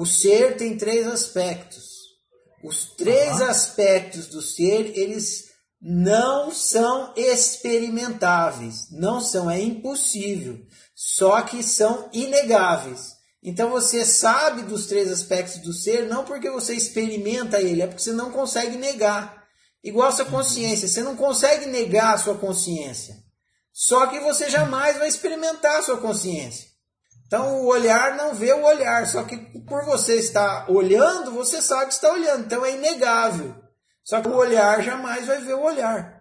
o ser tem três aspectos. Os três uhum. aspectos do ser, eles não são experimentáveis, não são, é impossível, só que são inegáveis. Então você sabe dos três aspectos do ser não porque você experimenta ele, é porque você não consegue negar. Igual a sua consciência, você não consegue negar a sua consciência. Só que você jamais vai experimentar a sua consciência. Então o olhar não vê o olhar, só que por você estar olhando, você sabe que está olhando, então é inegável. Só que o olhar jamais vai ver o olhar.